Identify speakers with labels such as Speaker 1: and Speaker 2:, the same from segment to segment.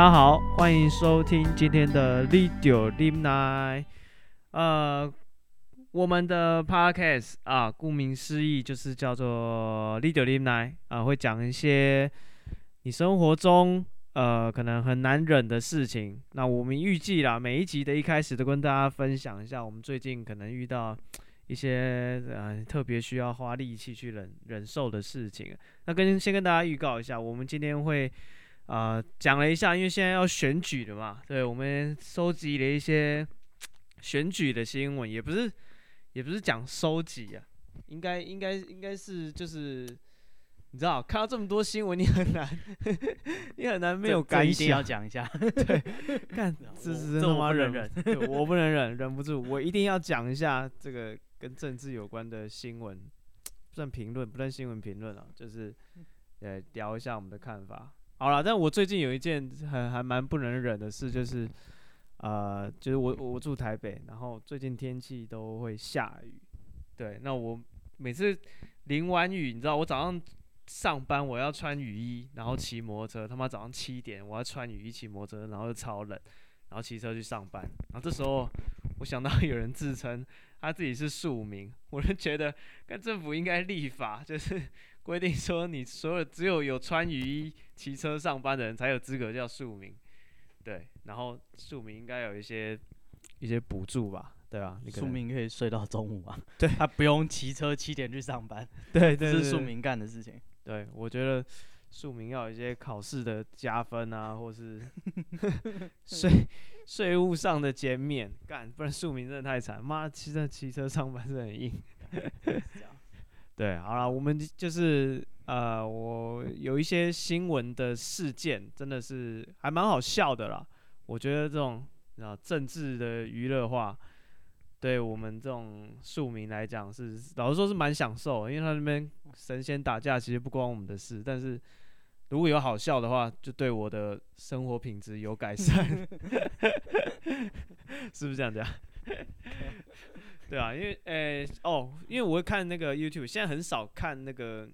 Speaker 1: 大家好，欢迎收听今天的 Lidio l i m n i。呃，我们的 Podcast 啊，顾名思义就是叫做 Lidio l i m n i 啊，会讲一些你生活中呃可能很难忍的事情。那我们预计啦，每一集的一开始都跟大家分享一下我们最近可能遇到一些呃特别需要花力气去忍忍受的事情。那跟先跟大家预告一下，我们今天会。啊、呃，讲了一下，因为现在要选举了嘛，对，我们收集了一些选举的新闻，也不是，也不是讲收集啊，应该，应该，应该是就是，你知道，看到这么多新闻，你很难，你很难没有感想。一定要讲一下，对，看，这是他妈忍忍，我不能忍，忍不住，我一定要讲一下这个跟政治有关的新闻，不算评论，不算新闻评论啊，就是，呃，聊一下我们的看法。好了，但我最近有一件很还蛮不能忍的事，就是，呃，就是我我住台北，然后最近天气都会下雨，对，那我每次淋完雨，你知道，我早上上班我要穿雨衣，然后骑摩托车，他妈早上七点我要穿雨衣骑摩托车，然后又超冷，然后骑车去上班，然后这时候我想到有人自称他自己是庶民，我就觉得跟政府应该立法，就是。规定说，你所有只有有穿雨衣骑车上班的人才有资格叫庶民，对，然后庶民应该有一些一些补助吧，对吧？
Speaker 2: 庶民可以睡到中午啊，
Speaker 1: 对，
Speaker 2: 他不用骑车七点去上班，
Speaker 1: 对，这
Speaker 2: 是庶民干的事情。
Speaker 1: 对，我觉得庶民要有一些考试的加分啊，或是 税税务上的减免，干，不然庶民真的太惨，妈，骑车骑车上班是很硬。对，好了，我们就是呃，我有一些新闻的事件，真的是还蛮好笑的啦。我觉得这种啊政治的娱乐化，对我们这种庶民来讲是，老实说是蛮享受，因为他那边神仙打架，其实不关我们的事。但是如果有好笑的话，就对我的生活品质有改善 是不是这样讲？对啊，因为诶、欸、哦，因为我会看那个 YouTube，现在很少看那个，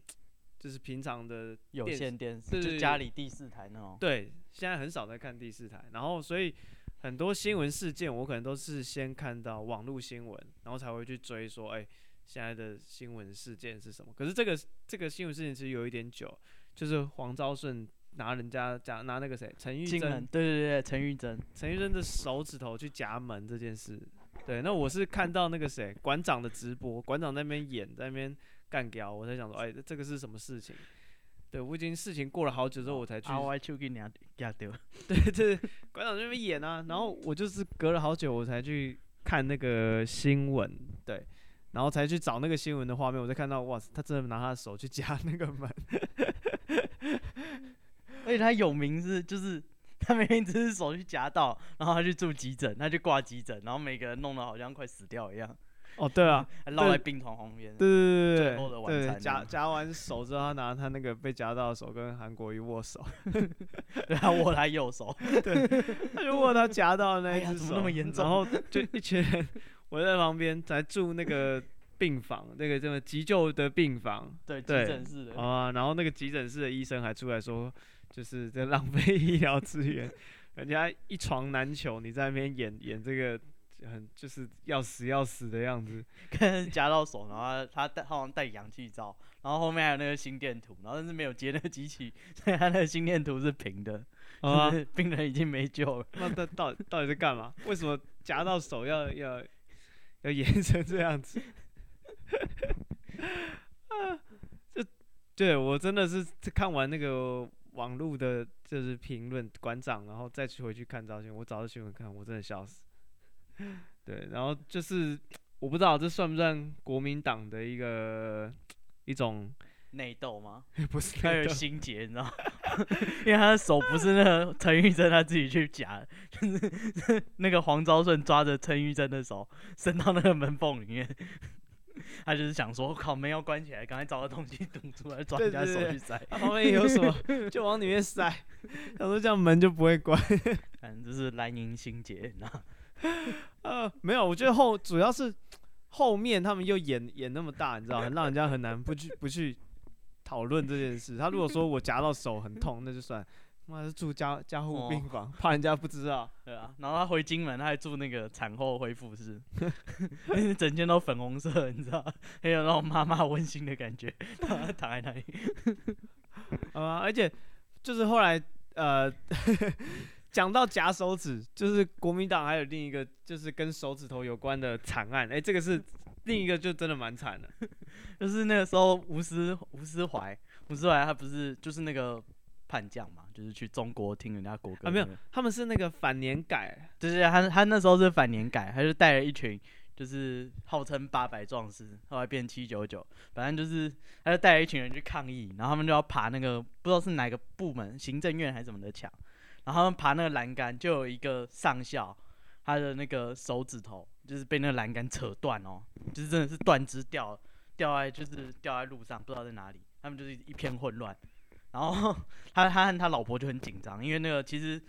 Speaker 1: 就是平常的
Speaker 2: 有线电视，就家里第四台那种。
Speaker 1: 对，现在很少在看第四台，然后所以很多新闻事件我可能都是先看到网络新闻，然后才会去追说，哎、欸，现在的新闻事件是什么？可是这个这个新闻事件其实有一点久，就是黄昭顺拿人家夹拿那个谁陈玉珍，
Speaker 2: 对对对，陈玉珍，
Speaker 1: 陈玉珍的手指头去夹门这件事。对，那我是看到那个谁馆长的直播，馆长在那边演，在那边干屌，我才想说，哎，这个是什么事情？对，我已经事情过了好久之后，我才去。对对，馆长在那边演啊，然后我就是隔了好久，我才去看那个新闻，对，然后才去找那个新闻的画面，我才看到，哇塞，他真的拿他的手去夹那个门，
Speaker 2: 而且他有名是就是。他明明只是手去夹到，然后他去住急诊，他去挂急诊，然后每个人弄得好像快死掉一样。
Speaker 1: 哦，对啊，
Speaker 2: 还落在病床旁边。
Speaker 1: 对对对对对。最后的晚餐。夹夹完手之后，他拿他那个被夹到的手跟韩国瑜握手。
Speaker 2: 然后握他右手。
Speaker 1: 对。他就握他夹到的那一只手。
Speaker 2: 怎么那么严重？
Speaker 1: 然后就一群人围在旁边，在住那个病房，那个什么急救的病房。
Speaker 2: 对，急诊室的。
Speaker 1: 啊，然后那个急诊室的医生还出来说。就是在浪费医疗资源，人家一床难求，你在那边演演这个很就是要死要死的样子，
Speaker 2: 跟夹到手，然后他带好像带氧气罩，然后后面还有那个心电图，然后但是没有接那个机器，所以他那个心电图是平的，啊，病人已经没救了。
Speaker 1: 那他到底到底在干嘛？为什么夹到手要要要演成这样子？对我真的是看完那个。网络的就是评论馆长，然后再去回去看照片，我找着新闻看，我真的笑死。对，然后就是我不知道这算不算国民党的一个一种
Speaker 2: 内斗吗？
Speaker 1: 不是，
Speaker 2: 他有心结，你知道吗？因为他的手不是那个陈玉珍他自己去夹，就是那个黄昭顺抓着陈玉珍的手伸到那个门缝里面。他就是想说，我靠，门要关起来，赶快找个东西堵住来，抓人家手去塞。
Speaker 1: 他旁边有什么，就往里面塞。他说这样门就不会关。
Speaker 2: 反正就是蓝营心结，你知道？
Speaker 1: 呃，没有，我觉得后主要是后面他们又演演那么大，你知道，很让人家很难不去不去讨论这件事。他如果说我夹到手很痛，那就算。妈是住家家护病房，哦、怕人家不知道。
Speaker 2: 对啊，然后他回金门，他还住那个产后恢复室，整间都粉红色，你知道，很有那种妈妈温馨的感觉。他 躺在那里，
Speaker 1: 啊，而且就是后来呃，讲到夹手指，就是国民党还有另一个就是跟手指头有关的惨案，哎、欸，这个是另一个就真的蛮惨的，
Speaker 2: 就是那个时候吴思吴思怀，吴思怀他不是就是那个。叛将嘛，就是去中国听人家国歌。
Speaker 1: 啊，没有，他们是那个反年改，
Speaker 2: 就是他他那时候是反年改，他就带了一群，就是号称八百壮士，后来变七九九，反正就是他就带了一群人去抗议，然后他们就要爬那个不知道是哪个部门，行政院还是什么的墙，然后他们爬那个栏杆，就有一个上校，他的那个手指头就是被那个栏杆扯断哦，就是真的是断肢掉掉在就是掉在路上，不知道在哪里，他们就是一片混乱。然后 他他和他老婆就很紧张，因为那个其实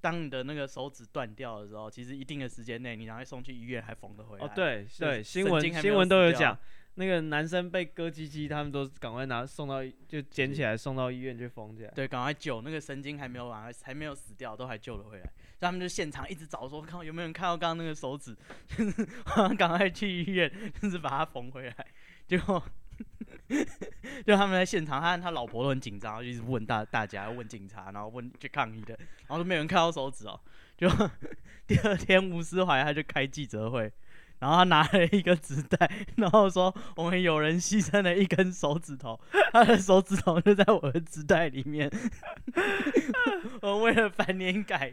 Speaker 2: 当你的那个手指断掉的时候，其实一定的时间内你拿去送去医院还缝得回来。
Speaker 1: 哦，对对，新闻新闻都有讲，那个男生被割鸡鸡，他们都赶快拿送到就捡起来送到医院去缝起来。
Speaker 2: 对，赶快救那个神经还没有完，还没有死掉，都还救了回来。所以他们就现场一直找说，看有没有人看到刚刚那个手指，就是 赶快去医院，就是把它缝回来，结果。就他们在现场，他他老婆都很紧张，就一直问大大家，问警察，然后问去抗议的，然后都没有人看到手指哦。就 第二天，吴思怀他就开记者会，然后他拿了一个纸袋，然后说我们有人牺牲了一根手指头，他的手指头就在我的纸袋里面。我为了反年改，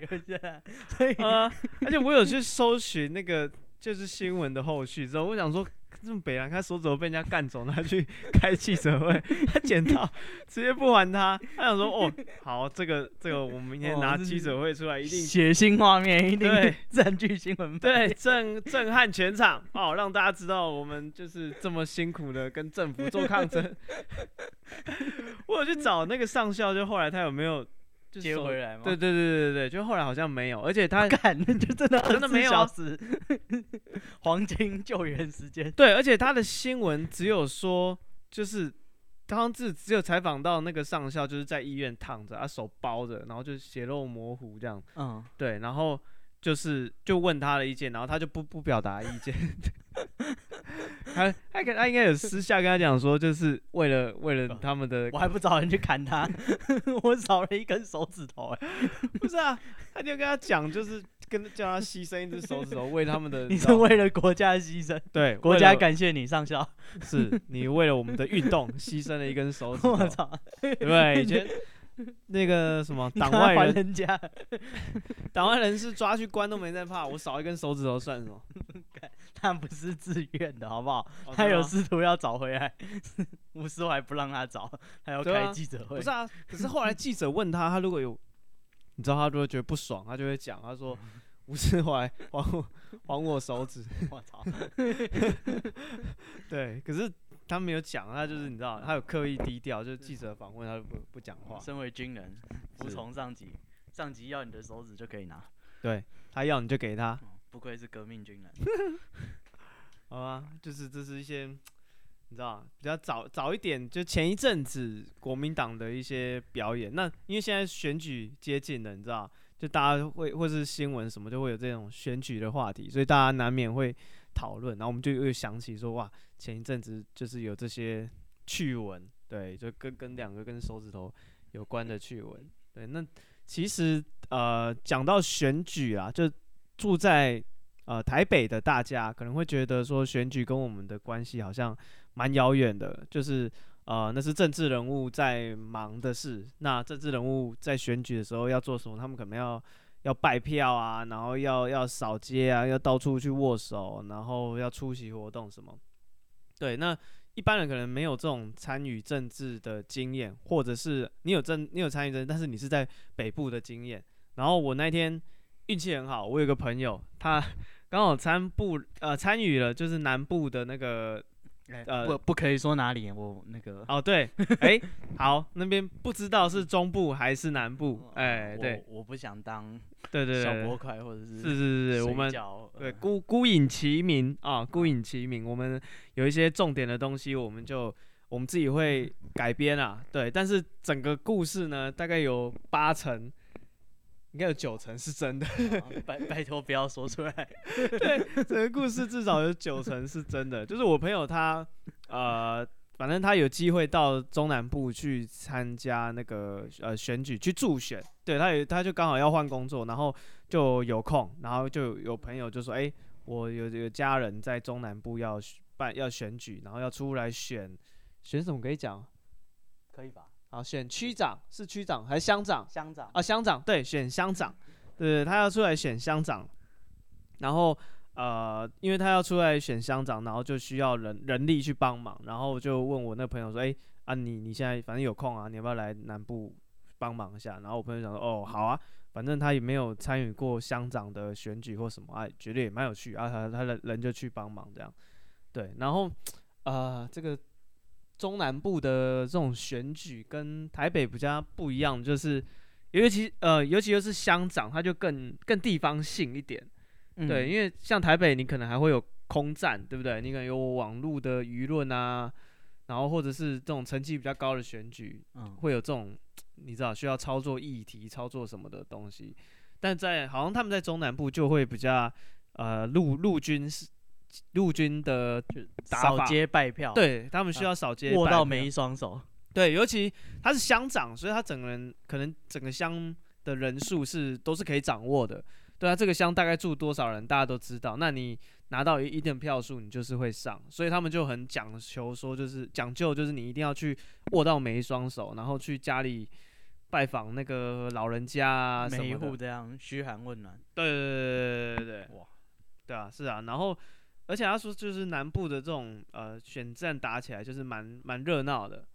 Speaker 2: 所以
Speaker 1: 啊，而且我有去搜寻那个就是新闻的后续之后，我想说。这么北兰，他手指头被人家干走，他去 开记者会，他捡到 直接不还他，他想说哦，好，这个这个我们明天拿记者会出来，一定
Speaker 2: 血腥画面，一定占据新闻，
Speaker 1: 对，震震撼全场哦，让大家知道我们就是这么辛苦的跟政府做抗争。我有去找那个上校，就后来他有没有？
Speaker 2: 接回来吗？
Speaker 1: 对对对对对，就后来好像没有，而且 他
Speaker 2: 干，那就真的
Speaker 1: 真的没有啊，
Speaker 2: 黄金救援时间。
Speaker 1: 对，而且他的新闻只有说，就是当时只有采访到那个上校，就是在医院躺着，啊手包着，然后就血肉模糊这样。嗯，对，然后就是就问他的意见，然后他就不不表达意见。他他跟他应该有私下跟他讲说，就是为了为了他们的，
Speaker 2: 我还不找人去砍他，我少了一根手指头哎，
Speaker 1: 不是啊，他就跟他讲，就是跟叫他牺牲一只手指头，为他们的，
Speaker 2: 你是为了国家牺牲，
Speaker 1: 对，
Speaker 2: 国家感谢你上校，
Speaker 1: 是你为了我们的运动牺牲了一根手指头，我操，对，以前。那个什么 党外人，
Speaker 2: 人家
Speaker 1: 党外人士抓去关都没在怕，我少一根手指头算什么？
Speaker 2: 他不是自愿的，好不好？哦、他有试图要找回来，吴思怀不让他找，他要开记者会。
Speaker 1: 不是啊，可是后来记者问他，他如果有，你知道他如果觉得不爽，他就会讲，他说吴思怀还我还我手指，我操！对，可是。他没有讲，他就是你知道，他有刻意低调，就是记者访问他就不不讲话。
Speaker 2: 身为军人，服从上级，上级要你的手指就可以拿，
Speaker 1: 对，他要你就给他，
Speaker 2: 不愧是革命军人。
Speaker 1: 好吧，就是这是一些你知道比较早早一点，就前一阵子国民党的一些表演。那因为现在选举接近了，你知道，就大家会或是新闻什么就会有这种选举的话题，所以大家难免会。讨论，然后我们就又想起说，哇，前一阵子就是有这些趣闻，对，就跟跟两个跟手指头有关的趣闻，对，那其实呃讲到选举啊，就住在呃台北的大家可能会觉得说选举跟我们的关系好像蛮遥远的，就是呃那是政治人物在忙的事，那政治人物在选举的时候要做什么，他们可能要。要拜票啊，然后要要扫街啊，要到处去握手，然后要出席活动什么。对，那一般人可能没有这种参与政治的经验，或者是你有政，你有参与政治，但是你是在北部的经验。然后我那天运气很好，我有个朋友，他 刚好参部呃参与了，就是南部的那个。
Speaker 2: 呃，不，不可以说哪里，我那个
Speaker 1: 哦，对，哎、欸，好，那边不知道是中部还是南部，哎、欸，对
Speaker 2: 我，我不想当，
Speaker 1: 对对对，
Speaker 2: 小波块或者是
Speaker 1: 是是是，我们对孤孤影齐名啊，孤影齐名，我们有一些重点的东西，我们就我们自己会改编啊，对，但是整个故事呢，大概有八成，应该有九成是真的。
Speaker 2: 拜拜托不要说出来。
Speaker 1: 对，整个故事至少有九成是真的。就是我朋友他，呃，反正他有机会到中南部去参加那个呃选举去助选，对，他有他就刚好要换工作，然后就有空，然后就有朋友就说，哎、欸，我有有家人在中南部要办要选举，然后要出来选。选什么可以讲？
Speaker 2: 可以吧？
Speaker 1: 好，选区长是区长还是乡长？
Speaker 2: 乡长
Speaker 1: 啊，乡长对，选乡长，对，他要出来选乡长，然后呃，因为他要出来选乡长，然后就需要人人力去帮忙，然后就问我那朋友说，哎、欸、啊，你你现在反正有空啊，你要不要来南部帮忙一下？然后我朋友讲说，哦，好啊，反正他也没有参与过乡长的选举或什么，哎、啊，觉得也蛮有趣啊，他他的人就去帮忙这样，对，然后呃，这个。中南部的这种选举跟台北比较不一样，就是尤其呃，尤其又是乡长，他就更更地方性一点，嗯、对，因为像台北，你可能还会有空战，对不对？你可能有网络的舆论啊，然后或者是这种成绩比较高的选举，嗯、会有这种你知道需要操作议题、操作什么的东西。但在好像他们在中南部就会比较呃陆陆军是。陆军的
Speaker 2: 扫街拜票，
Speaker 1: 对他们需要扫街拜票，
Speaker 2: 握到每一双手。
Speaker 1: 对，尤其他是乡长，所以他整个人可能整个乡的人数是都是可以掌握的。对啊，这个乡大概住多少人，大家都知道。那你拿到一定票数，你就是会上。所以他们就很讲求说，就是讲究，就是你一定要去握到每一双手，然后去家里拜访那个老人家啊，
Speaker 2: 每一户这样嘘寒问暖。
Speaker 1: 对对对对对对对，哇，对啊，是啊，然后。而且他说，就是南部的这种呃选战打起来就是蛮蛮热闹的，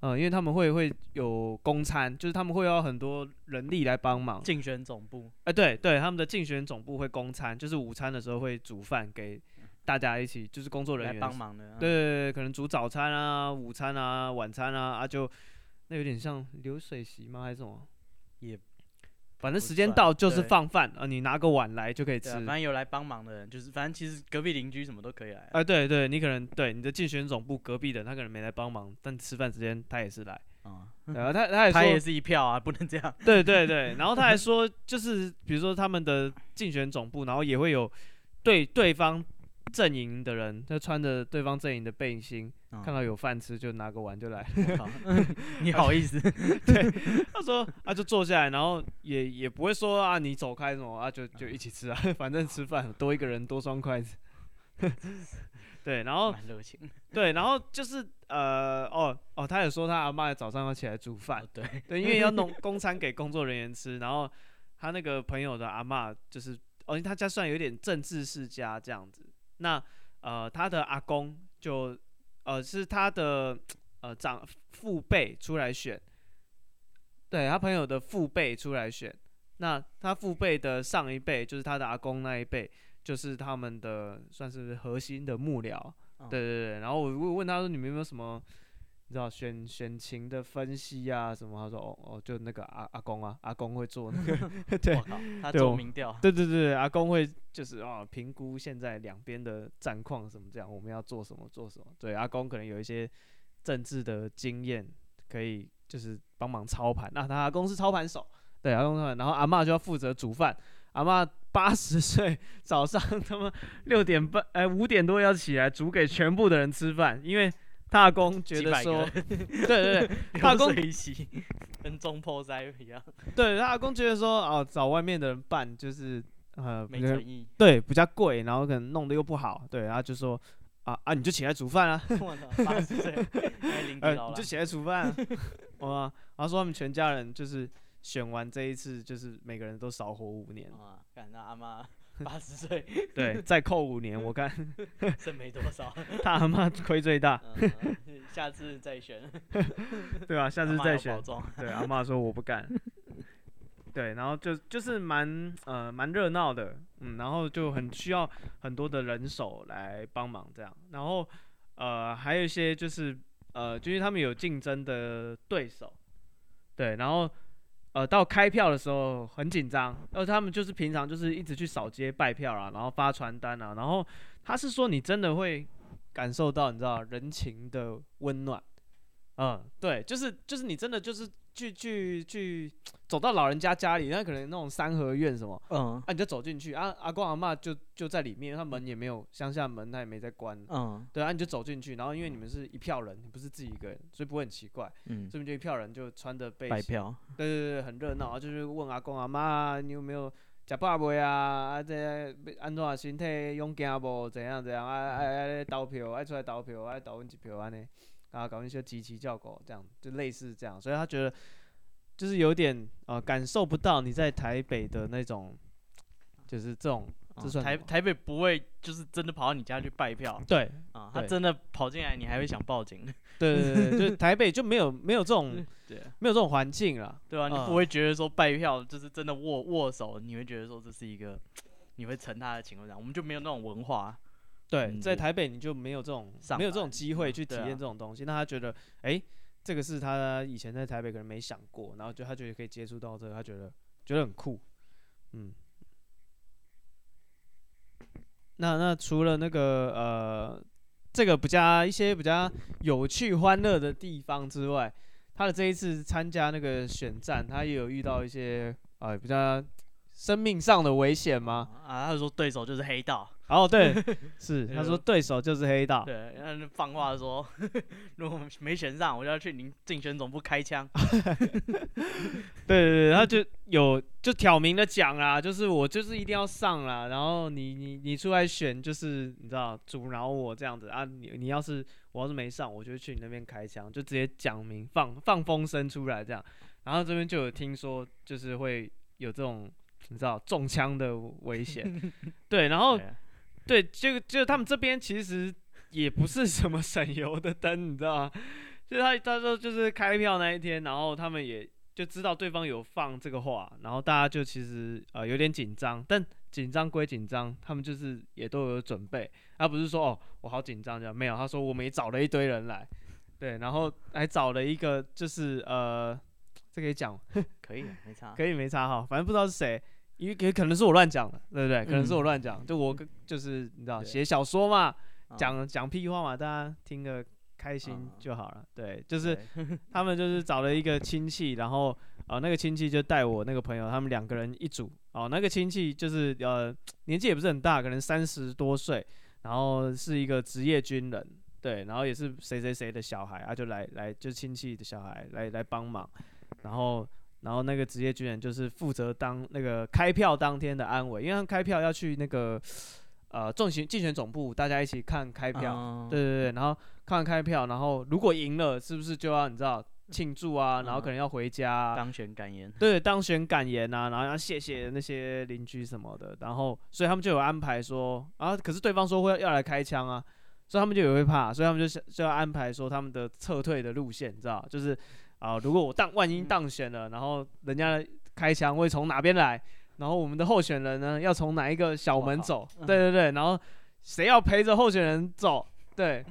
Speaker 1: 嗯、呃，因为他们会会有公餐，就是他们会要很多人力来帮忙。
Speaker 2: 竞选总部，
Speaker 1: 哎、呃，对对，他们的竞选总部会公餐，就是午餐的时候会煮饭给大家一起，就是工作人员
Speaker 2: 帮忙的。
Speaker 1: 对对对，可能煮早餐啊、午餐啊、晚餐啊，啊就那有点像流水席吗？还是什么？
Speaker 2: 也。
Speaker 1: 反正时间到就是放饭啊，你拿个碗来就可以吃。
Speaker 2: 反正有来帮忙的人，就是反正其实隔壁邻居什么都可以来。
Speaker 1: 哎、啊，对对，你可能对你的竞选总部隔壁的他可能没来帮忙，但吃饭时间他也是来。啊、嗯，然后他 他也
Speaker 2: 他也是一票啊，不能这样。
Speaker 1: 对对对，然后他还说，就是比如说他们的竞选总部，然后也会有对对方。阵营的人，他穿着对方阵营的背心，哦、看到有饭吃就拿个碗就来。
Speaker 2: 好 你好意思？
Speaker 1: 对，他说啊，就坐下来，然后也也不会说啊，你走开什么啊，就就一起吃啊，反正吃饭多一个人多双筷子。对，然后对，然后就是呃，哦哦，他也说他阿嬷早上要起来煮饭，对对，因为要弄公餐给工作人员吃，然后他那个朋友的阿嬷就是，哦，他家算有点政治世家这样子。那呃，他的阿公就呃是他的呃长父辈出来选，对他朋友的父辈出来选。那他父辈的上一辈就是他的阿公那一辈，就是他们的算是核心的幕僚。哦、对对对。然后我问他说：“你们有没有什么？”你知道选选情的分析啊什么？他说哦哦，就那个阿阿公啊，阿公会做那个，对，
Speaker 2: 他做民调，
Speaker 1: 对对对，阿公会就是啊评估现在两边的战况什么这样，我们要做什么做什么。对，阿公可能有一些政治的经验，可以就是帮忙操盘。那他阿公是操盘手，对阿公操盘，然后阿嬷就要负责煮饭。阿嬷八十岁，早上他妈六点半哎五点多要起来煮给全部的人吃饭，因为。大公觉得说，对对对，大 公
Speaker 2: 一起跟中破灾一样。
Speaker 1: 对，阿公觉得说，哦，找外面的人办就是呃，
Speaker 2: 没诚意，
Speaker 1: 对，比较贵，然后可能弄得又不好，对，然后就说，啊啊，你就起来煮饭啊，
Speaker 2: 八十岁，
Speaker 1: 你就起来煮饭啊，哇，然后说他们全家人就是选完这一次，就是每个人都少活五年。
Speaker 2: 啊，干那阿妈。八十岁，
Speaker 1: 对，再扣五年，我看
Speaker 2: 剩没多少，
Speaker 1: 他阿妈亏最大，
Speaker 2: 嗯，下次再选，
Speaker 1: 对啊，下次再选，对，阿妈说我不干，对，然后就就是蛮呃蛮热闹的，嗯，然后就很需要很多的人手来帮忙这样，然后呃还有一些就是呃就是他们有竞争的对手，对，然后。呃，到开票的时候很紧张，而他们就是平常就是一直去扫街拜票啊，然后发传单啊，然后他是说你真的会感受到你知道人情的温暖，嗯，对，就是就是你真的就是去去去走到老人家家里，那可能那种三合院什么，
Speaker 2: 嗯，
Speaker 1: 啊，你就走进去啊，阿公阿嬷就就在里面，他门也没有乡下门，他也没在关，
Speaker 2: 嗯，
Speaker 1: 对啊，你就走进去，然后因为你们是一票人，你不是自己一个人，所以不会很奇怪，
Speaker 2: 嗯，
Speaker 1: 这边就一票人就穿着背
Speaker 2: 白票，
Speaker 1: 对对对，很热闹，就是问阿公阿妈，你有没有吃饱未啊？啊，这安怎身体勇健不？怎样怎样？啊啊啊！投票，爱出来投票，爱投阮一票安尼。啊，搞一些集齐叫狗，这样就类似这样，所以他觉得就是有点呃感受不到你在台北的那种，就是这种，这算
Speaker 2: 哦、台台北不会就是真的跑到你家去拜票，
Speaker 1: 对
Speaker 2: 啊，他真的跑进来，你还会想报警，
Speaker 1: 对对对，就是台北就没有没有这种，
Speaker 2: 对，
Speaker 1: 没有这种环境了，
Speaker 2: 对吧、啊？你不会觉得说拜票就是真的握握手，你会觉得说这是一个 你会成他的情况下，我们就没有那种文化。
Speaker 1: 对，
Speaker 2: 嗯、
Speaker 1: 在台北你就没有这种没有这种机会去体验这种东西。那他觉得，哎、欸，这个是他以前在台北可能没想过，然后就他觉得可以接触到这个，他觉得觉得很酷。嗯，那那除了那个呃，这个比较一些比较有趣欢乐的地方之外，他的这一次参加那个选战，他也有遇到一些呃比较生命上的危险吗？
Speaker 2: 啊，他说对手就是黑道。
Speaker 1: 哦，对，是他说对手就是黑道。
Speaker 2: 对，然后放话说，如果没选上，我就要去您竞选总部开枪。
Speaker 1: 对对对，他就有就挑明的讲啦，就是我就是一定要上啦，然后你你你出来选，就是你知道阻挠我这样子啊，你你要是我要是没上，我就去你那边开枪，就直接讲明放放风声出来这样，然后这边就有听说就是会有这种你知道中枪的危险，对，然后。对，就就他们这边其实也不是什么省油的灯，你知道吗？就是他他说就是开票那一天，然后他们也就知道对方有放这个话，然后大家就其实呃有点紧张，但紧张归紧张，他们就是也都有准备，他不是说哦我好紧张这样，没有，他说我们也找了一堆人来，对，然后还找了一个就是呃这可以讲，
Speaker 2: 可以没差，
Speaker 1: 可以没差哈，反正不知道是谁。因为也可能是我乱讲的，对不对？可能是我乱讲，就我就是你知道写小说嘛，讲讲屁话嘛，大家听个开心就好了。对，就是 他们就是找了一个亲戚，然后呃那个亲戚就带我那个朋友，他们两个人一组。哦，那个亲戚就是呃年纪也不是很大，可能三十多岁，然后是一个职业军人，对，然后也是谁谁谁的小孩啊，就来来就亲戚的小孩来来帮忙，然后。然后那个职业军人就是负责当那个开票当天的安委，因为他们开票要去那个呃重型竞选总部，大家一起看开票，嗯、对对对，然后看完开票，然后如果赢了，是不是就要你知道庆祝啊？然后可能要回家、啊
Speaker 2: 嗯、当选感言，
Speaker 1: 对，当选感言啊，然后要谢谢那些邻居什么的，然后所以他们就有安排说啊，可是对方说会要来开枪啊，所以他们就也会怕，所以他们就就要安排说他们的撤退的路线，你知道就是。啊！如果我当万一当选了，然后人家开枪会从哪边来？然后我们的候选人呢，要从哪一个小门走？对对对，然后谁要陪着候选人走？对，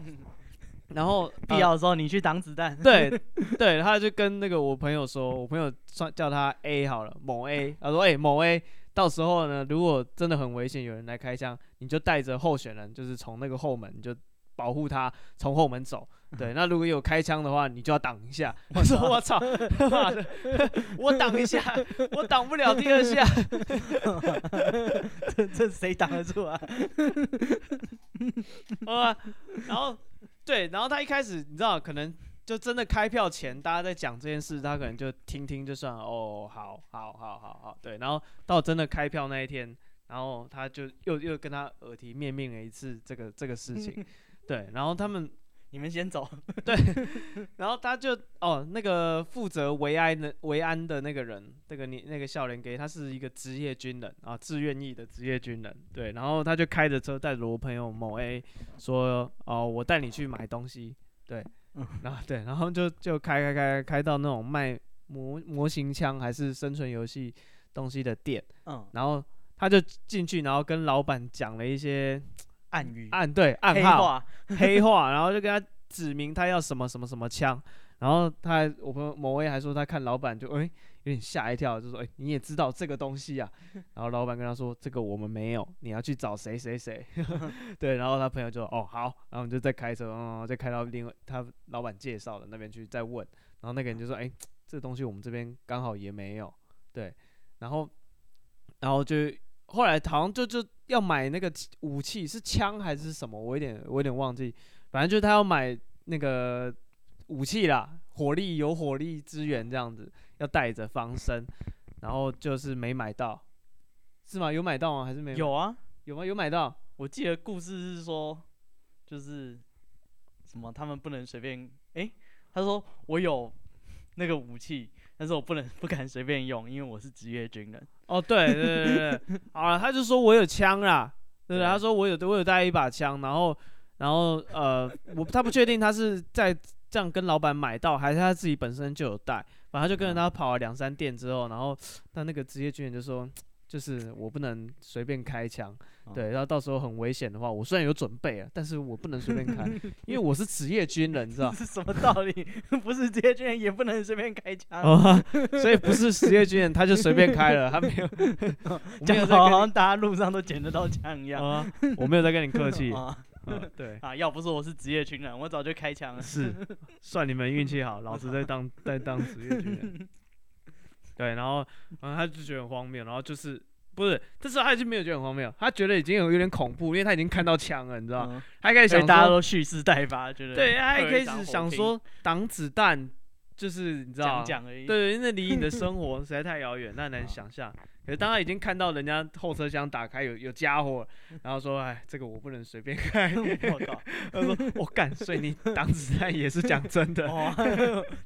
Speaker 1: 然后
Speaker 2: 必要的时候你去挡子弹。
Speaker 1: 对对，他就跟那个我朋友说，我朋友算叫他 A 好了，某 A，他说：“哎，某 A，到时候呢，如果真的很危险，有人来开枪，你就带着候选人，就是从那个后门，你就保护他从后门走。”对，那如果有开枪的话，你就要挡一下。我说我操，妈的，我挡一下，我挡不了第二下。
Speaker 2: 这这谁挡得住啊？
Speaker 1: 好吧，然后对，然后他一开始你知道，可能就真的开票前，大家在讲这件事，他可能就听听就算了。哦，好好好好好，对。然后到真的开票那一天，然后他就又又跟他耳提面命了一次这个这个事情。对，然后他们。
Speaker 2: 你们先走，
Speaker 1: 对，然后他就哦，那个负责维安的维安的那个人，那个你那个笑脸给他是一个职业军人啊，自愿役的职业军人，对，然后他就开着车带着我朋友某 A 说哦，我带你去买东西，对，嗯、然后对，然后就就开开开开到那种卖模模型枪还是生存游戏东西的店，嗯，然后他就进去，然后跟老板讲了一些。
Speaker 2: 暗语，
Speaker 1: 暗对暗号，黑话，黑话，然后就跟他指明他要什么什么什么枪，然后他还我朋友某位还说他看老板就哎、欸、有点吓一跳，就说：“哎、欸，你也知道这个东西啊？” 然后老板跟他说：“这个我们没有，你要去找谁谁谁。”对，然后他朋友就说：“哦，好。”然后我们就再开车，嗯，再开到另外他老板介绍的那边去再问。然后那个人就说：“哎、欸，这东西我们这边刚好也没有。”对，然后，然后就后来好像就就要买那个武器，是枪还是什么？我有点我有点忘记。反正就是他要买那个武器啦，火力有火力支援这样子，要带着防身。然后就是没买到，是吗？有买到吗？还是没有？
Speaker 2: 有啊，
Speaker 1: 有吗？有买到。
Speaker 2: 我记得故事是说，就是什么他们不能随便。诶、欸，他说我有那个武器。但是我不能 不敢随便用，因为我是职业军人。
Speaker 1: 哦，对对对对，好了，他就说我有枪啦，对对？他说我有我有带一把枪，然后然后呃，我他不确定他是在这样跟老板买到，还是他自己本身就有带，反正他就跟着他跑了两三店之后，然后他那个职业军人就说。就是我不能随便开枪，对，然后到时候很危险的话，我虽然有准备啊，但是我不能随便开，因为我是职业军人，你知道？
Speaker 2: 是什么道理？不是职业军人也不能随便开枪，
Speaker 1: 哦，所以不是职业军人他就随便开了，他没有，
Speaker 2: 没有好像大家路上都捡得到枪一样，
Speaker 1: 哦，我没有在跟你客气，
Speaker 2: 哦，对啊，要不是我是职业军人，我早就开枪了。
Speaker 1: 是，算你们运气好，老子在当在当职业军人。对，然后，然后他就觉得很荒谬，然后就是不是，这时候他已经没有觉得很荒谬，他觉得已经有有点恐怖，因为他已经看到枪了，你知道吗？他开始想，大
Speaker 2: 家都蓄势待发，觉得
Speaker 1: 对，他一开始想说挡子弹，就是你知道，
Speaker 2: 讲讲而已，
Speaker 1: 对，因为离你的 生活实在太遥远，那难想象。可是当他已经看到人家后车厢打开有有家伙，然后说：“哎，这个我不能随便开。”我靠！他说：“我干，所以你挡子弹也是讲真的？
Speaker 2: 哦，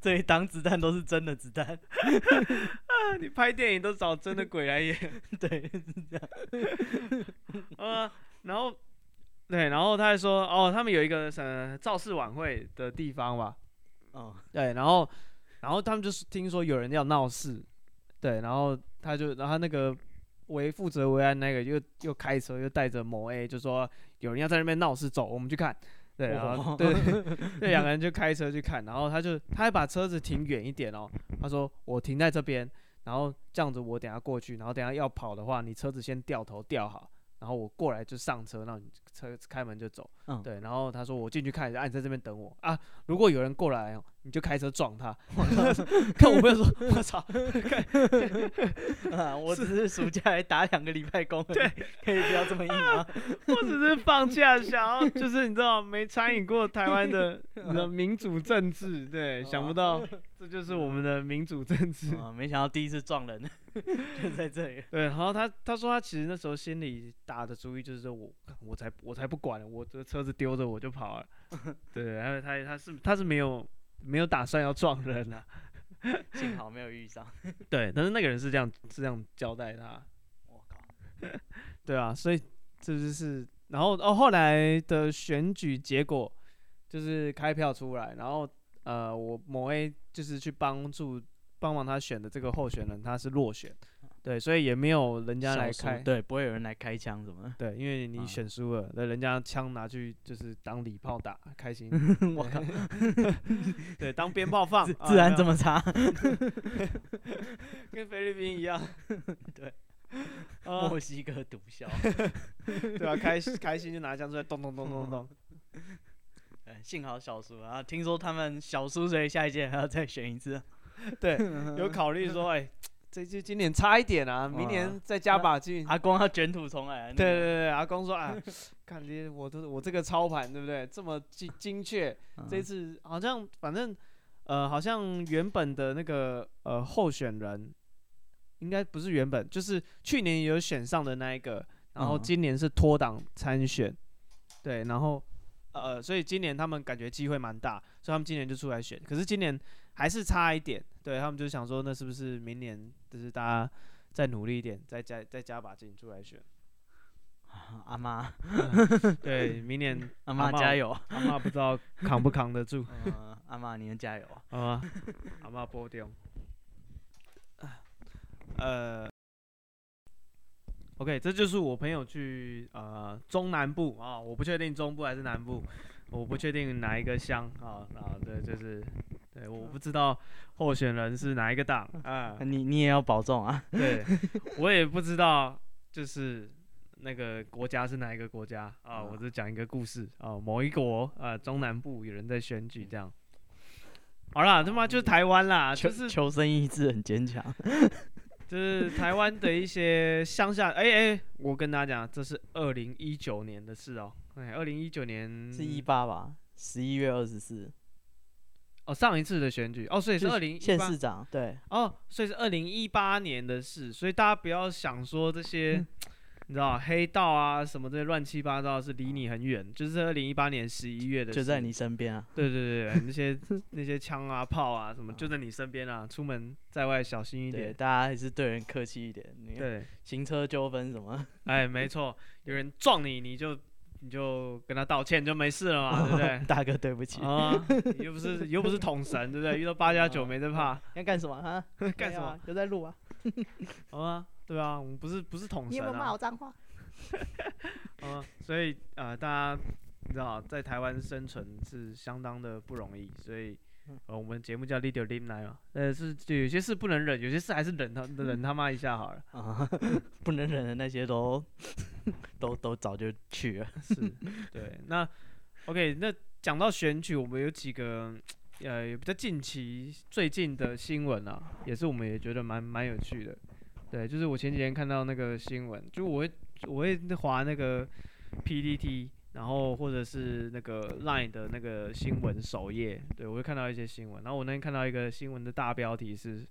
Speaker 2: 这里挡子弹都是真的子弹
Speaker 1: 啊！你拍电影都找真的鬼来演，
Speaker 2: 对，是这样。
Speaker 1: 呃，然后对，然后他还说：哦，他们有一个呃造势晚会的地方吧？
Speaker 2: 哦，
Speaker 1: 对，然后然后他们就是听说有人要闹事，对，然后。他就，然后那个维负责维安那个又又开车又带着某 A，就说有人要在那边闹事，走，我们去看。对，然后对 这，两个人就开车去看，然后他就他还把车子停远一点哦，他说我停在这边，然后这样子我等下过去，然后等下要跑的话，你车子先掉头掉好。然后我过来就上车，然后你车开门就走。嗯，对。然后他说我进去看一下，啊，你在这边等我啊。如果有人过来，你就开车撞他。看我朋友说，我操！
Speaker 2: 啊，我只是暑假来打两个礼拜工，对，可以不要这么硬吗？
Speaker 1: 我只是放假想要，就是你知道没参与过台湾的的民主政治，对，想不到这就是我们的民主政治。
Speaker 2: 啊，没想到第一次撞人。就在这里。
Speaker 1: 对，然后他他说他其实那时候心里打的主意就是说我我才我才不管了，我这车子丢着我就跑了。对，然后他他是他是没有没有打算要撞人的，
Speaker 2: 幸好没有遇上。
Speaker 1: 对，但是那个人是这样是这样交代他。我靠。对啊，所以这就是然后哦后来的选举结果就是开票出来，然后呃我某 A 就是去帮助。帮忙他选的这个候选人，他是落选，对，所以也没有人家来开，
Speaker 2: 对，不会有人来开枪什么的，
Speaker 1: 对，因为你选输了，那、啊、人家枪拿去就是当礼炮打，开心，我靠，对，当鞭炮放，
Speaker 2: 自然这么差，
Speaker 1: 跟菲律宾一样，
Speaker 2: 对，墨西哥毒枭，
Speaker 1: 对啊，开开心就拿枪出来，咚咚咚咚咚，
Speaker 2: 幸好小输啊，听说他们小输，所以下一届还要再选一次。
Speaker 1: 对，有考虑说，哎、欸，这就今年差一点啊，明年再加把劲。
Speaker 2: 阿公要卷土重来。
Speaker 1: 对对对，阿公说啊，看你我都我这个操盘对不对？这么精精确，这次好像反正呃，好像原本的那个呃候选人，应该不是原本，就是去年有选上的那一个，然后今年是脱党参选，对，然后呃，所以今年他们感觉机会蛮大，所以他们今年就出来选。可是今年。还是差一点，对，他们就想说，那是不是明年就是大家再努力一点，再加再加把劲出来选？
Speaker 2: 阿妈，
Speaker 1: 嗯、对，明年
Speaker 2: 阿妈加油，
Speaker 1: 阿妈不知道扛不扛得住。
Speaker 2: 嗯、阿妈你们加油啊！
Speaker 1: 啊，阿妈保重。呃，OK，这就是我朋友去呃中南部啊，我不确定中部还是南部，我不确定哪一个乡啊啊，对，就是。对，我不知道候选人是哪一个党啊，
Speaker 2: 你你也要保重啊。
Speaker 1: 对，我也不知道就是那个国家是哪一个国家啊，我只讲一个故事啊，某一国啊，中南部有人在选举这样。好啦，他妈就是台湾啦，就是
Speaker 2: 求生意志很坚强。
Speaker 1: 就是台湾的一些乡下，哎、欸、哎、欸，我跟大家讲，这是二零一九年的事哦、喔。哎，二零一九年
Speaker 2: 是一八吧，十一月二十四。
Speaker 1: 哦，上一次的选举，哦，所以是二零
Speaker 2: 县市长，对，
Speaker 1: 哦，所以是二零一八年的事，所以大家不要想说这些。嗯你知道黑道啊什么这些乱七八糟是离你很远，就是二零一八年十一月的，
Speaker 2: 就在你身边啊。
Speaker 1: 对对对，那些那些枪啊炮啊什么就在你身边啊，出门在外小心一点。
Speaker 2: 大家还是对人客气一点。对，行车纠纷什么？
Speaker 1: 哎，没错，有人撞你，你就你就跟他道歉就没事了嘛，对不对？
Speaker 2: 大哥对不起
Speaker 1: 啊，又不是又不是统神，对不对？遇到八加九没得怕。
Speaker 2: 要干什么啊？
Speaker 1: 干什么？
Speaker 2: 就在录啊。
Speaker 1: 好啊。对啊，我们不是不是统神啊。
Speaker 2: 你有没有骂我脏话？
Speaker 1: 嗯，所以呃，大家你知道，在台湾生存是相当的不容易，所以呃，我们节目叫 Leader Lim 来嘛，呃，是就有些事不能忍，有些事还是忍他忍他妈一下好了。啊，
Speaker 2: 不能忍的那些都 都都早就去了。
Speaker 1: 是，对。那 OK，那讲到选举，我们有几个呃，比较近期最近的新闻啊，也是我们也觉得蛮蛮有趣的。对，就是我前几天看到那个新闻，就我会我会划那个 PPT，然后或者是那个 Line 的那个新闻首页，对，我会看到一些新闻。然后我那天看到一个新闻的大标题是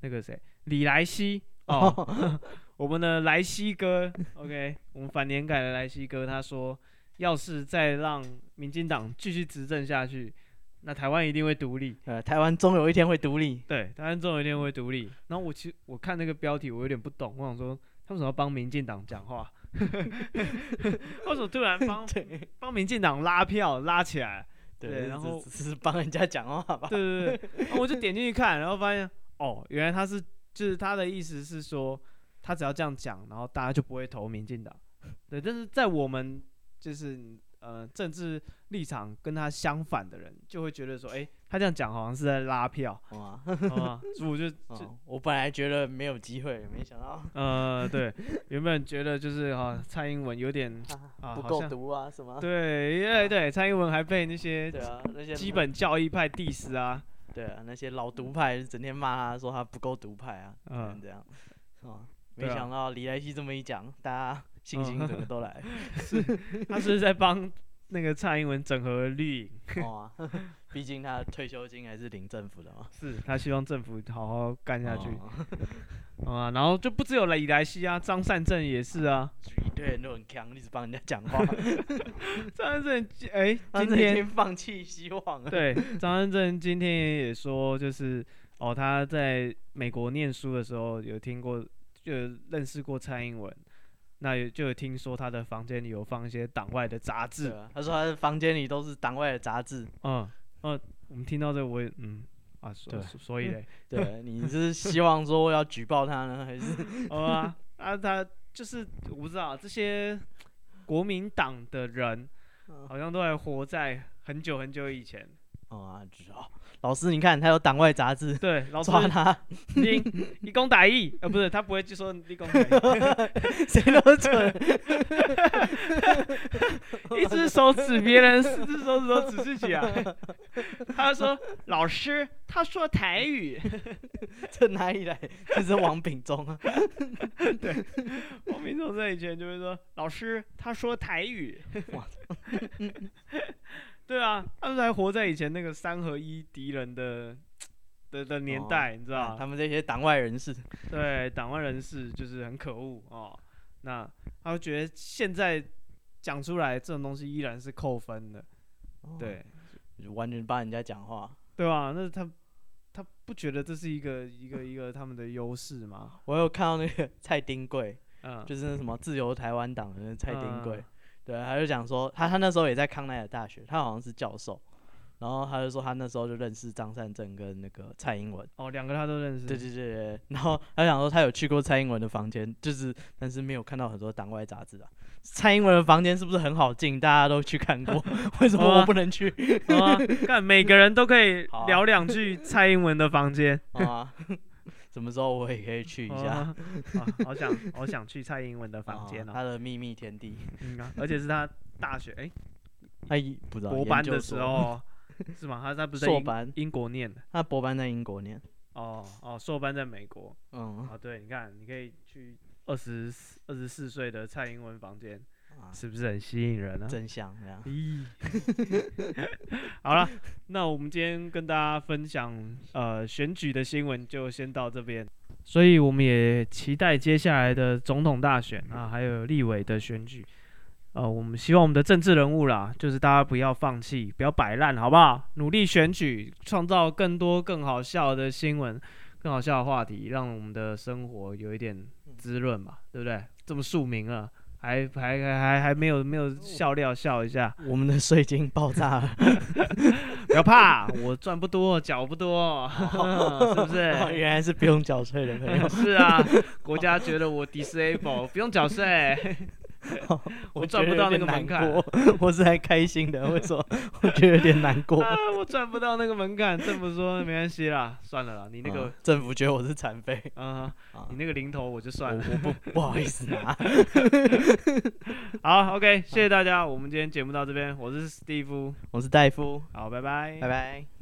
Speaker 1: 那个谁，李来西哦，我们的来西哥，OK，我们反年改的来西哥，他说，要是再让民进党继续执政下去。那台湾一定会独立，
Speaker 2: 呃，台湾终有一天会独立。
Speaker 1: 对，台湾终有一天会独立。然后我其实我看那个标题，我有点不懂，我想说他们怎么帮民进党讲话？为什么突然帮 帮民进党拉票拉起来？对，对然后
Speaker 2: 只是帮人家讲话吧。
Speaker 1: 对对对，然后我就点进去看，然后发现哦，原来他是就是他的意思是说，他只要这样讲，然后大家就不会投民进党。对，但是在我们就是。呃，政治立场跟他相反的人，就会觉得说，哎、欸，他这样讲好像是在拉票，啊，所以我就，就
Speaker 2: 我本来觉得没有机会，没想到，
Speaker 1: 呃，对，原本觉得就是哈，蔡英文有点
Speaker 2: 啊不够毒啊什么，
Speaker 1: 对，因为对蔡英文还被那些
Speaker 2: 对啊那些
Speaker 1: 基本教义派 diss 啊，
Speaker 2: 对啊，那些老独派整天骂他说他不够独派啊，嗯，这样，啊，没想到李来希这么一讲，大家。星星怎么都来？
Speaker 1: 是，他是在帮那个蔡英文整合绿营。
Speaker 2: 哦，毕竟他退休金还是领政府的嘛。
Speaker 1: 是他希望政府好好干下去。啊，然后就不只有李来希啊，张善政也是啊。
Speaker 2: 一堆人都很强，一直帮人家讲话。
Speaker 1: 张善政，哎，今天
Speaker 2: 放弃希望了。
Speaker 1: 对，张善政今天也说，就是哦，他在美国念书的时候有听过，就认识过蔡英文。那也就有听说他的房间里有放一些党外的杂志，
Speaker 2: 他说他的房间里都是党外的杂志。
Speaker 1: 嗯，嗯，我们听到这个我也嗯啊，所所以嘞，
Speaker 2: 对，你是希望说要举报他呢，还是？
Speaker 1: 哦啊，啊他就是我不知道这些国民党的人，好像都还活在很久很久以前。
Speaker 2: 哦啊，知道。老师，你看他有党外杂志，
Speaker 1: 对，老师
Speaker 2: 抓他，
Speaker 1: 立立功大义，呃，不是，他不会就说立功打义，
Speaker 2: 谁那么蠢？
Speaker 1: 一只手指别人，四只手指都指自己啊。他说，老师，他说台语，
Speaker 2: 这哪里来？这是王炳忠啊。
Speaker 1: 对，王炳忠在以前就会说，老师，他说台语。对啊，他们还活在以前那个三合一敌人的 的的年代，哦、你知道、啊、
Speaker 2: 他们这些党外人士，
Speaker 1: 对，党外人士就是很可恶哦。那他会觉得现在讲出来这种东西依然是扣分的，哦、对，
Speaker 2: 就完全帮人家讲话，
Speaker 1: 对吧？那他他不觉得这是一个一个一个 他们的优势吗？
Speaker 2: 我有看到那个蔡丁贵，嗯，就是那什么自由台湾党的那蔡丁贵。嗯对，他就讲说，他他那时候也在康奈尔大学，他好像是教授，然后他就说他那时候就认识张善政跟那个蔡英文。
Speaker 1: 哦，两个他都认识。
Speaker 2: 对对对对。然后他讲说他有去过蔡英文的房间，就是但是没有看到很多党外杂志啊。蔡英文的房间是不是很好进？大家都去看过，为什么我不能去？
Speaker 1: 啊，看每个人都可以聊两句蔡英文的房间。
Speaker 2: 啊，什么时候我也可以去一下？
Speaker 1: 啊，好想好想去蔡英文的房间哦，
Speaker 2: 他的秘密天地。
Speaker 1: 嗯啊，而且是他大学哎，
Speaker 2: 他不知道
Speaker 1: 博班的时候是吗？他他不是硕班英国念的，
Speaker 2: 他博班在英国念。
Speaker 1: 哦哦，硕班在美国。
Speaker 2: 嗯
Speaker 1: 啊，对，你看，你可以去。二十二十四岁的蔡英文房间，是不是很吸引人呢？
Speaker 2: 真香，这样。
Speaker 1: 咦，好了，那我们今天跟大家分享呃选举的新闻就先到这边，所以我们也期待接下来的总统大选啊，还有立委的选举。呃，我们希望我们的政治人物啦，就是大家不要放弃，不要摆烂，好不好？努力选举，创造更多更好笑的新闻，更好笑的话题，让我们的生活有一点。滋润嘛，对不对？这么庶民了，还还还还还没有没有笑料笑一下。
Speaker 2: 我们的税金爆炸了，
Speaker 1: 不要怕，我赚不多，缴不多，是不是？
Speaker 2: 原来是不用缴税的朋友。
Speaker 1: 是啊，国家觉得我 disable，不用缴税。我赚不到那个门槛，
Speaker 2: 我是还开心的。为什么？我觉得有点难过。
Speaker 1: 啊、我赚不到那个门槛，政府说没关系啦，算了啦。你那个、
Speaker 2: 嗯、政府觉得我是残废，
Speaker 1: 啊，你那个零头我就算了，
Speaker 2: 我，我不不好意思拿。
Speaker 1: 好，OK，谢谢大家，我们今天节目到这边，我是史蒂夫，
Speaker 2: 我是戴夫，
Speaker 1: 好，拜拜，
Speaker 2: 拜拜。